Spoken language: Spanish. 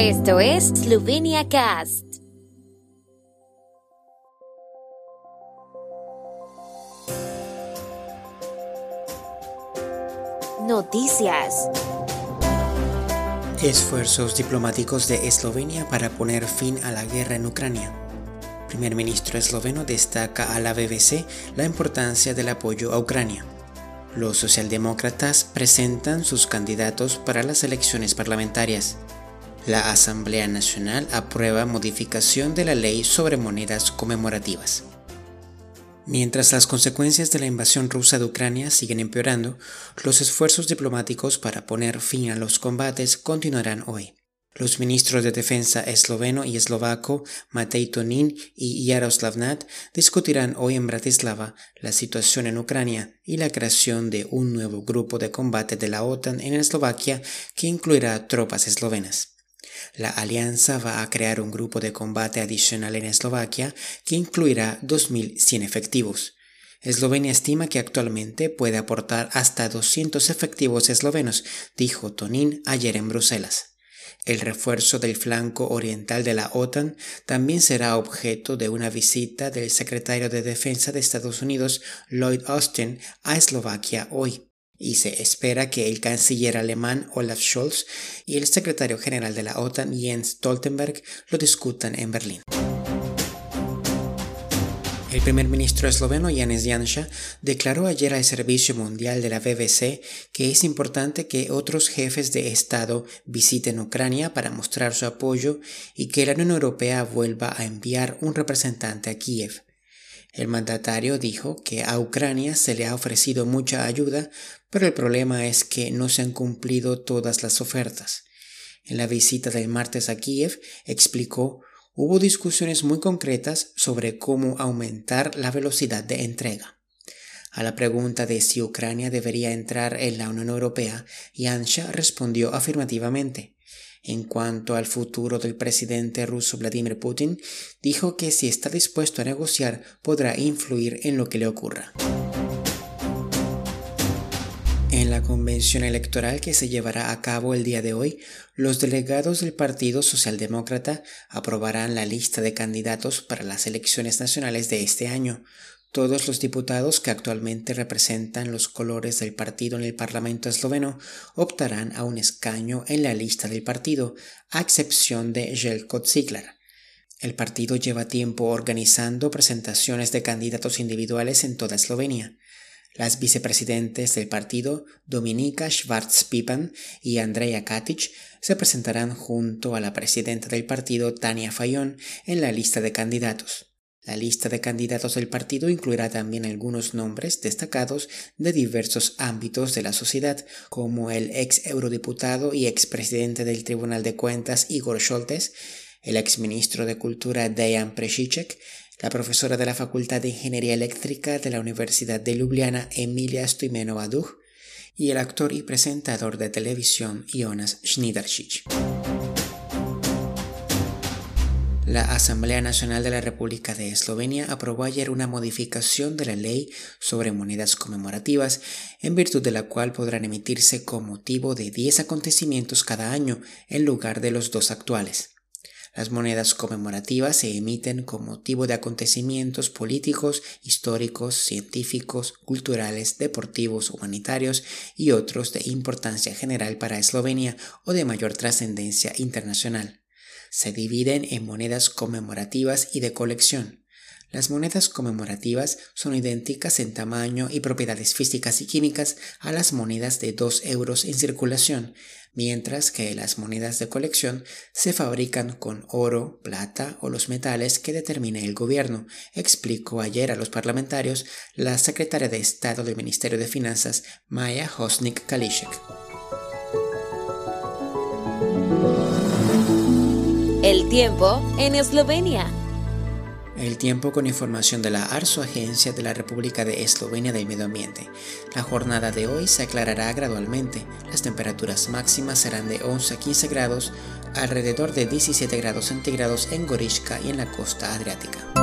Esto es Slovenia Cast. Noticias. Esfuerzos diplomáticos de Eslovenia para poner fin a la guerra en Ucrania. Primer ministro esloveno destaca a la BBC la importancia del apoyo a Ucrania. Los socialdemócratas presentan sus candidatos para las elecciones parlamentarias. La Asamblea Nacional aprueba modificación de la ley sobre monedas conmemorativas. Mientras las consecuencias de la invasión rusa de Ucrania siguen empeorando, los esfuerzos diplomáticos para poner fin a los combates continuarán hoy. Los ministros de Defensa esloveno y eslovaco Matej Tonin y Jaroslav Nat discutirán hoy en Bratislava la situación en Ucrania y la creación de un nuevo grupo de combate de la OTAN en Eslovaquia que incluirá tropas eslovenas. La alianza va a crear un grupo de combate adicional en Eslovaquia que incluirá 2.100 efectivos. Eslovenia estima que actualmente puede aportar hasta 200 efectivos eslovenos, dijo Tonin ayer en Bruselas. El refuerzo del flanco oriental de la OTAN también será objeto de una visita del secretario de Defensa de Estados Unidos, Lloyd Austin, a Eslovaquia hoy y se espera que el canciller alemán Olaf Scholz y el secretario general de la OTAN Jens Stoltenberg lo discutan en Berlín. El primer ministro esloveno Janez Janša declaró ayer al Servicio Mundial de la BBC que es importante que otros jefes de Estado visiten Ucrania para mostrar su apoyo y que la Unión Europea vuelva a enviar un representante a Kiev. El mandatario dijo que a Ucrania se le ha ofrecido mucha ayuda, pero el problema es que no se han cumplido todas las ofertas. En la visita del martes a Kiev explicó hubo discusiones muy concretas sobre cómo aumentar la velocidad de entrega. A la pregunta de si Ucrania debería entrar en la Unión Europea, Yansha respondió afirmativamente. En cuanto al futuro del presidente ruso Vladimir Putin, dijo que si está dispuesto a negociar podrá influir en lo que le ocurra. En la convención electoral que se llevará a cabo el día de hoy, los delegados del Partido Socialdemócrata aprobarán la lista de candidatos para las elecciones nacionales de este año, todos los diputados que actualmente representan los colores del partido en el Parlamento esloveno optarán a un escaño en la lista del partido, a excepción de Jelko Ziglar. El partido lleva tiempo organizando presentaciones de candidatos individuales en toda Eslovenia. Las vicepresidentes del partido, Dominika Schwarz-Pipan y Andrea Katic, se presentarán junto a la presidenta del partido, Tania Fayón, en la lista de candidatos. La lista de candidatos del partido incluirá también algunos nombres destacados de diversos ámbitos de la sociedad, como el ex eurodiputado y expresidente del Tribunal de Cuentas Igor Scholtes, el ex ministro de Cultura Dejan Presicek, la profesora de la Facultad de Ingeniería Eléctrica de la Universidad de Ljubljana Emilia Stoimenova Duh y el actor y presentador de televisión Jonas Schniderschich. La Asamblea Nacional de la República de Eslovenia aprobó ayer una modificación de la ley sobre monedas conmemorativas, en virtud de la cual podrán emitirse con motivo de 10 acontecimientos cada año en lugar de los dos actuales. Las monedas conmemorativas se emiten con motivo de acontecimientos políticos, históricos, científicos, culturales, deportivos, humanitarios y otros de importancia general para Eslovenia o de mayor trascendencia internacional se dividen en monedas conmemorativas y de colección. Las monedas conmemorativas son idénticas en tamaño y propiedades físicas y químicas a las monedas de 2 euros en circulación, mientras que las monedas de colección se fabrican con oro, plata o los metales que determine el gobierno, explicó ayer a los parlamentarios la secretaria de Estado del Ministerio de Finanzas, Maya Hosnik Kalishek. El tiempo en Eslovenia. El tiempo con información de la ARSO, Agencia de la República de Eslovenia del Medio Ambiente. La jornada de hoy se aclarará gradualmente. Las temperaturas máximas serán de 11 a 15 grados, alrededor de 17 grados centígrados en Gorishka y en la costa adriática.